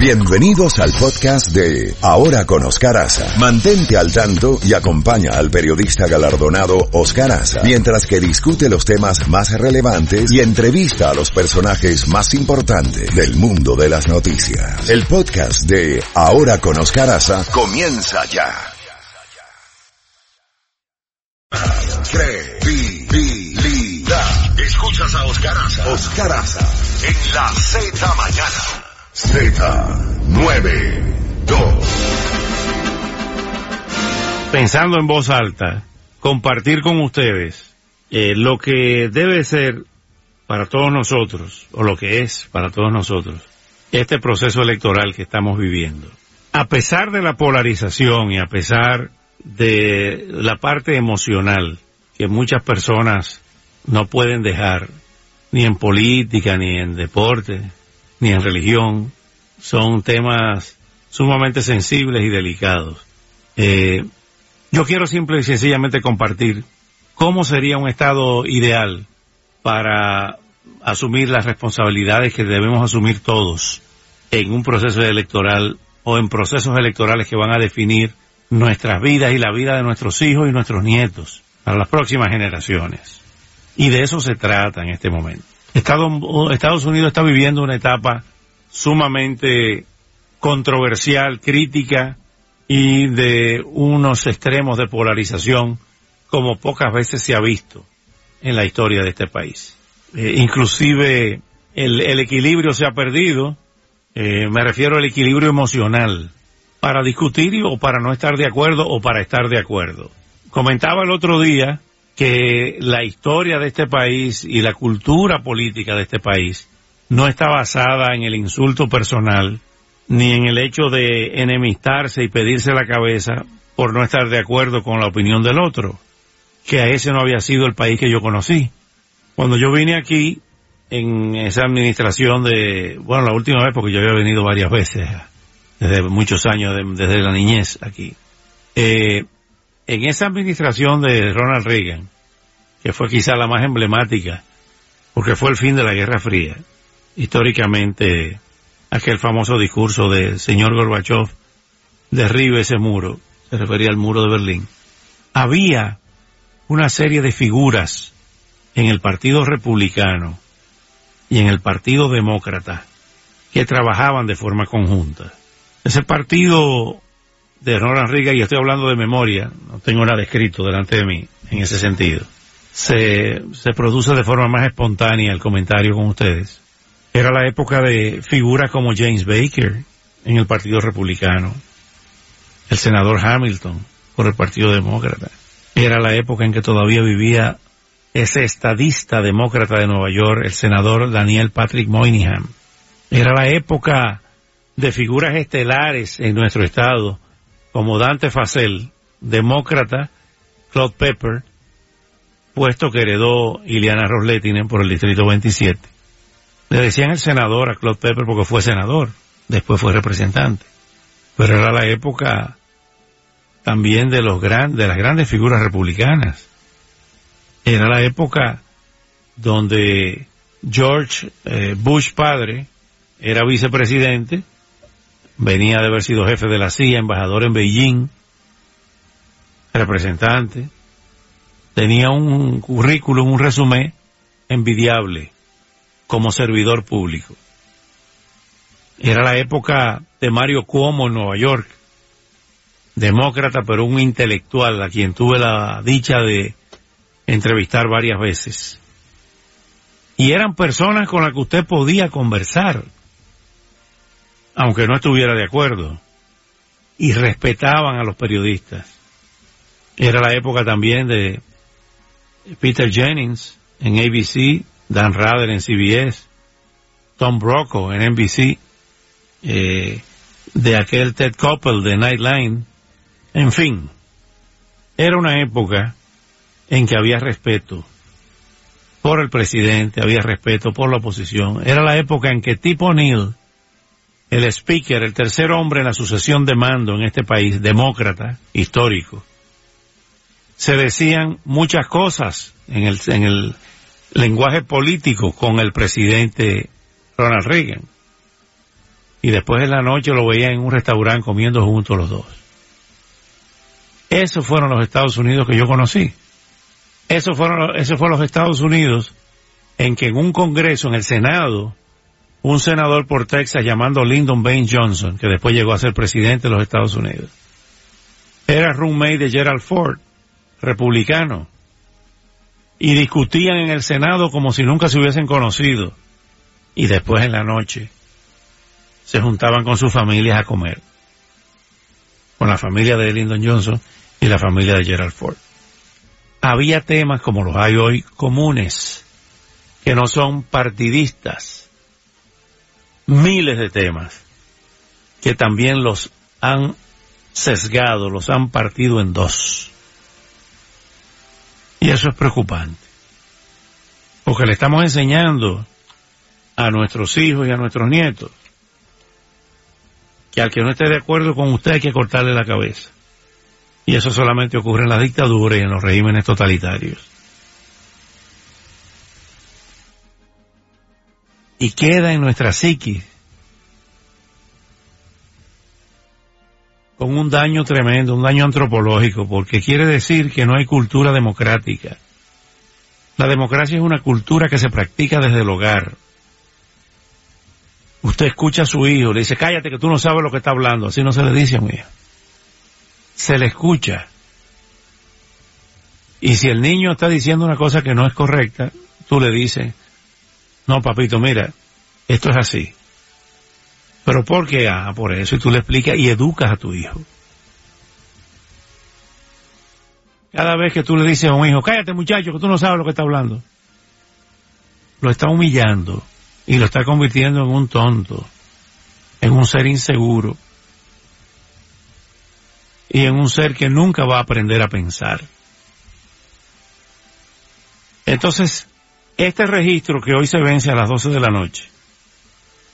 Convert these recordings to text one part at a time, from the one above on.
Bienvenidos al podcast de Ahora con Oscar Aza. Mantente al tanto y acompaña al periodista galardonado Oscar Aza mientras que discute los temas más relevantes y entrevista a los personajes más importantes del mundo de las noticias. El podcast de Ahora con Oscar Aza comienza ya. Escuchas a Oscar Aza. Oscar en la Z mañana. Z92. Pensando en voz alta, compartir con ustedes eh, lo que debe ser para todos nosotros, o lo que es para todos nosotros, este proceso electoral que estamos viviendo. A pesar de la polarización y a pesar de la parte emocional que muchas personas no pueden dejar, ni en política, ni en deporte, ni en religión, son temas sumamente sensibles y delicados. Eh, yo quiero simple y sencillamente compartir cómo sería un estado ideal para asumir las responsabilidades que debemos asumir todos en un proceso electoral o en procesos electorales que van a definir nuestras vidas y la vida de nuestros hijos y nuestros nietos para las próximas generaciones. Y de eso se trata en este momento. Estados Unidos está viviendo una etapa sumamente controversial, crítica y de unos extremos de polarización como pocas veces se ha visto en la historia de este país. Eh, inclusive el, equilibrio se ha perdido, eh, me refiero al equilibrio emocional, para discutir o para no estar de acuerdo o para estar de acuerdo. Comentaba el otro día que la historia de este país y la cultura política de este país no está basada en el insulto personal, ni en el hecho de enemistarse y pedirse la cabeza por no estar de acuerdo con la opinión del otro, que a ese no había sido el país que yo conocí. Cuando yo vine aquí, en esa administración de, bueno, la última vez porque yo había venido varias veces, desde muchos años, desde la niñez aquí, eh, en esa administración de Ronald Reagan, que fue quizá la más emblemática, porque fue el fin de la Guerra Fría, históricamente aquel famoso discurso del señor Gorbachev, derribe ese muro, se refería al muro de Berlín, había una serie de figuras en el Partido Republicano y en el Partido Demócrata que trabajaban de forma conjunta. Ese partido de Ronald Reagan, y estoy hablando de memoria, no tengo nada escrito delante de mí en ese sentido, se, se produce de forma más espontánea el comentario con ustedes. Era la época de figuras como James Baker en el Partido Republicano, el senador Hamilton por el Partido Demócrata. Era la época en que todavía vivía ese estadista demócrata de Nueva York, el senador Daniel Patrick Moynihan. Era la época de figuras estelares en nuestro estado, como Dante Facel, demócrata, Claude Pepper, puesto que heredó Ileana Rosletinen por el Distrito 27. Le decían el senador a Claude Pepper porque fue senador, después fue representante. Pero era la época también de los gran, de las grandes figuras republicanas. Era la época donde George eh, Bush padre era vicepresidente, venía de haber sido jefe de la CIA, embajador en Beijing, representante, tenía un currículum, un resumen envidiable como servidor público. Era la época de Mario Cuomo en Nueva York, demócrata pero un intelectual a quien tuve la dicha de entrevistar varias veces. Y eran personas con las que usted podía conversar, aunque no estuviera de acuerdo, y respetaban a los periodistas. Era la época también de Peter Jennings en ABC, Dan Rather en CBS, Tom Brokaw en NBC, eh, de aquel Ted Koppel de Nightline, en fin, era una época en que había respeto por el presidente, había respeto por la oposición. Era la época en que Tip O'Neill, el speaker, el tercer hombre en la sucesión de mando en este país, demócrata, histórico, se decían muchas cosas en el, en el lenguaje político con el presidente Ronald Reagan. y después en la noche lo veía en un restaurante comiendo juntos los dos. Esos fueron los Estados Unidos que yo conocí. Esos fueron, esos fueron los Estados Unidos en que en un congreso, en el Senado, un senador por Texas llamando Lyndon Baines Johnson, que después llegó a ser presidente de los Estados Unidos, era roommate de Gerald Ford, republicano, y discutían en el Senado como si nunca se hubiesen conocido, y después en la noche se juntaban con sus familias a comer, con la familia de Lyndon Johnson y la familia de Gerald Ford. Había temas como los hay hoy comunes, que no son partidistas, miles de temas que también los han sesgado, los han partido en dos. Y eso es preocupante. Porque le estamos enseñando a nuestros hijos y a nuestros nietos que al que no esté de acuerdo con usted hay que cortarle la cabeza. Y eso solamente ocurre en las dictaduras y en los regímenes totalitarios. Y queda en nuestra psiquis con un daño tremendo, un daño antropológico, porque quiere decir que no hay cultura democrática. La democracia es una cultura que se practica desde el hogar. Usted escucha a su hijo, le dice, cállate que tú no sabes lo que está hablando. Así no se le dice a un hijo. Se le escucha. Y si el niño está diciendo una cosa que no es correcta, tú le dices, no papito, mira, esto es así. ¿Pero por qué? Ah, por eso. Y tú le explicas y educas a tu hijo. Cada vez que tú le dices a un hijo, cállate muchacho, que tú no sabes lo que está hablando, lo está humillando y lo está convirtiendo en un tonto, en un ser inseguro y en un ser que nunca va a aprender a pensar. Entonces, este registro que hoy se vence a las 12 de la noche,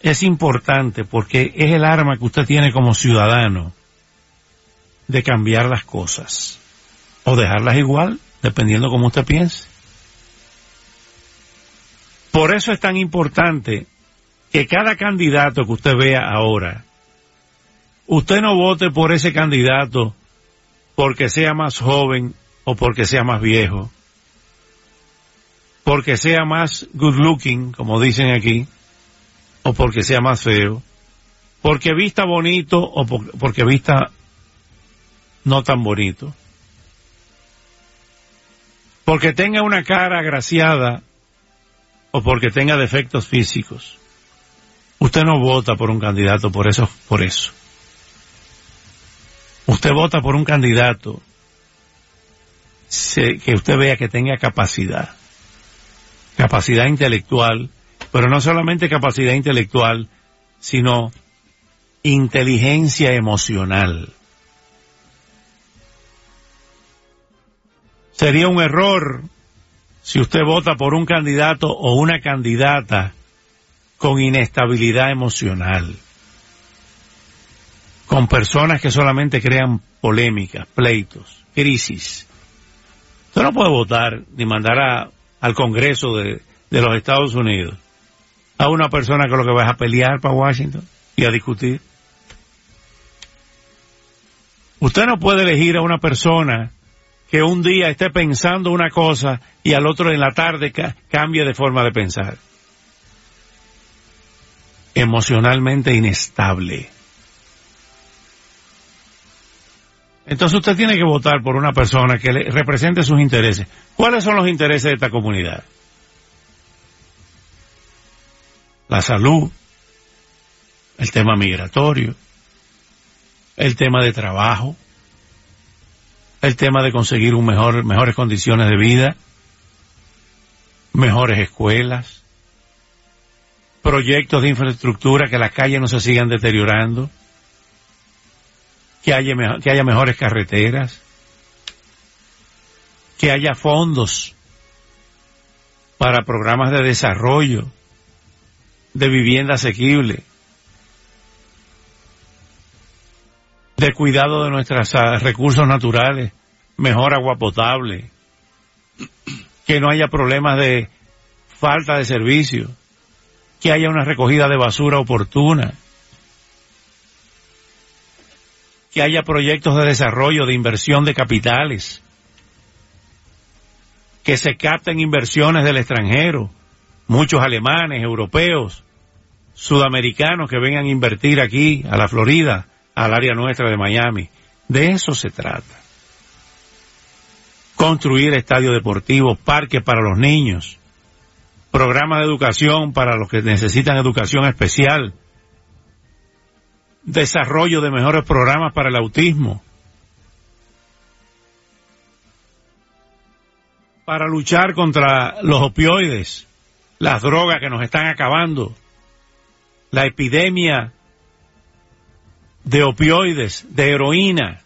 es importante porque es el arma que usted tiene como ciudadano de cambiar las cosas o dejarlas igual, dependiendo como usted piense. Por eso es tan importante que cada candidato que usted vea ahora, usted no vote por ese candidato porque sea más joven o porque sea más viejo, porque sea más good looking, como dicen aquí, o porque sea más feo, porque vista bonito o porque vista no tan bonito, porque tenga una cara agraciada o porque tenga defectos físicos. Usted no vota por un candidato por eso, por eso. Usted vota por un candidato que usted vea que tenga capacidad, capacidad intelectual, pero no solamente capacidad intelectual, sino inteligencia emocional. Sería un error si usted vota por un candidato o una candidata con inestabilidad emocional, con personas que solamente crean polémicas, pleitos, crisis. Usted no puede votar ni mandar al Congreso de los Estados Unidos a una persona que lo que va a pelear para Washington y a discutir. Usted no puede elegir a una persona que un día esté pensando una cosa y al otro en la tarde cambie de forma de pensar. Emocionalmente inestable. Entonces usted tiene que votar por una persona que le represente sus intereses. ¿Cuáles son los intereses de esta comunidad? la salud, el tema migratorio, el tema de trabajo, el tema de conseguir un mejor, mejores condiciones de vida, mejores escuelas, proyectos de infraestructura, que las calles no se sigan deteriorando, que haya, que haya mejores carreteras, que haya fondos para programas de desarrollo, de vivienda asequible, de cuidado de nuestros ah, recursos naturales, mejor agua potable, que no haya problemas de falta de servicio, que haya una recogida de basura oportuna, que haya proyectos de desarrollo, de inversión de capitales, que se capten inversiones del extranjero, muchos alemanes, europeos, sudamericanos que vengan a invertir aquí, a la Florida, al área nuestra de Miami. De eso se trata. Construir estadios deportivos, parques para los niños, programas de educación para los que necesitan educación especial, desarrollo de mejores programas para el autismo, para luchar contra los opioides, las drogas que nos están acabando, la epidemia de opioides, de heroína,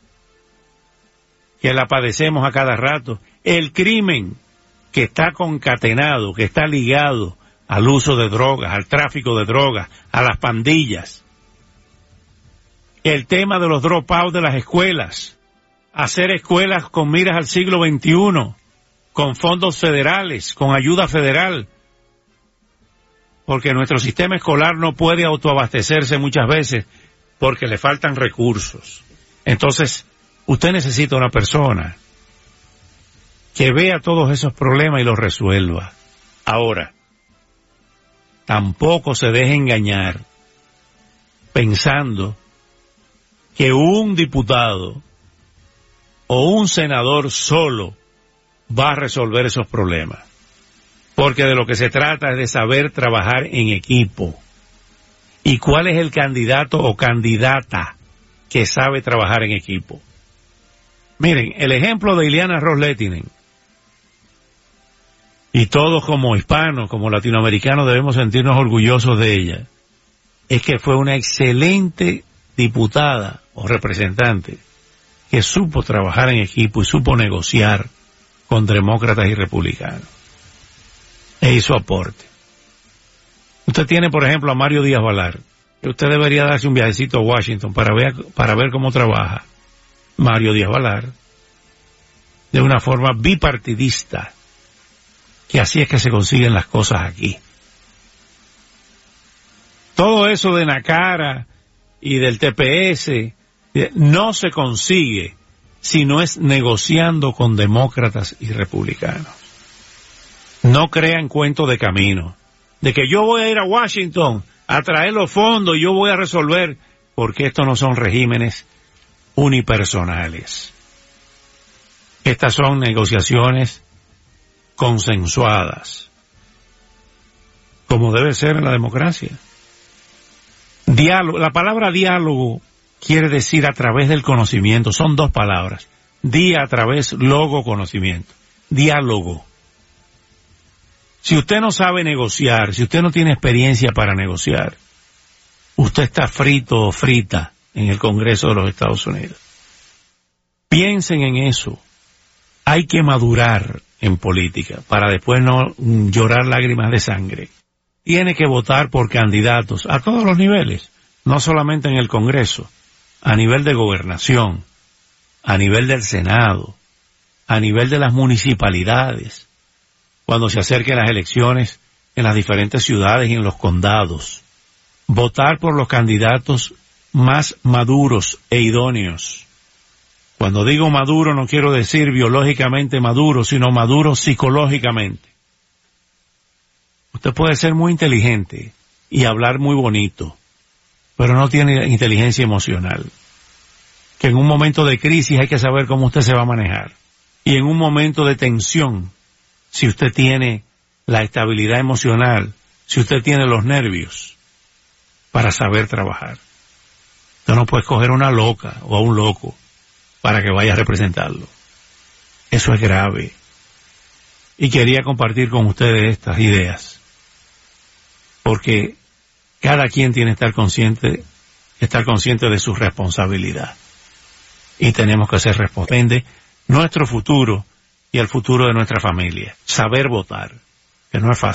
que la padecemos a cada rato, el crimen que está concatenado, que está ligado al uso de drogas, al tráfico de drogas, a las pandillas, el tema de los dropouts de las escuelas, hacer escuelas con miras al siglo XXI, con fondos federales, con ayuda federal, porque nuestro sistema escolar no puede autoabastecerse muchas veces porque le faltan recursos. Entonces, usted necesita una persona que vea todos esos problemas y los resuelva. Ahora, tampoco se deje engañar pensando que un diputado o un senador solo va a resolver esos problemas. Porque de lo que se trata es de saber trabajar en equipo. ¿Y cuál es el candidato o candidata que sabe trabajar en equipo? Miren, el ejemplo de Ileana Rosletinen, y todos como hispanos, como latinoamericanos debemos sentirnos orgullosos de ella, es que fue una excelente diputada o representante que supo trabajar en equipo y supo negociar con demócratas y republicanos. E hizo aporte. Usted tiene, por ejemplo, a Mario Díaz Valar. Usted debería darse un viajecito a Washington para ver, para ver cómo trabaja Mario Díaz Valar de una forma bipartidista, que así es que se consiguen las cosas aquí. Todo eso de Nacara y del TPS no se consigue si no es negociando con demócratas y republicanos. No crean cuento de camino, de que yo voy a ir a Washington a traer los fondos y yo voy a resolver, porque estos no son regímenes unipersonales. Estas son negociaciones consensuadas, como debe ser en la democracia. Diálogo, la palabra diálogo quiere decir a través del conocimiento, son dos palabras. Día a través, logo, conocimiento. Diálogo. Si usted no sabe negociar, si usted no tiene experiencia para negociar, usted está frito o frita en el Congreso de los Estados Unidos. Piensen en eso. Hay que madurar en política para después no llorar lágrimas de sangre tiene que votar por candidatos a todos los niveles, no solamente en el Congreso, a nivel de gobernación, a nivel del Senado, a nivel de las municipalidades, cuando se acerquen las elecciones en las diferentes ciudades y en los condados. Votar por los candidatos más maduros e idóneos. Cuando digo maduro no quiero decir biológicamente maduro, sino maduro psicológicamente. Usted puede ser muy inteligente y hablar muy bonito, pero no tiene inteligencia emocional. Que en un momento de crisis hay que saber cómo usted se va a manejar. Y en un momento de tensión, si usted tiene la estabilidad emocional, si usted tiene los nervios para saber trabajar. Usted no puede escoger una loca o a un loco para que vaya a representarlo. Eso es grave. Y quería compartir con ustedes estas ideas porque cada quien tiene que estar consciente, estar consciente de su responsabilidad. Y tenemos que ser responsables nuestro futuro y el futuro de nuestra familia. Saber votar, que no es fácil.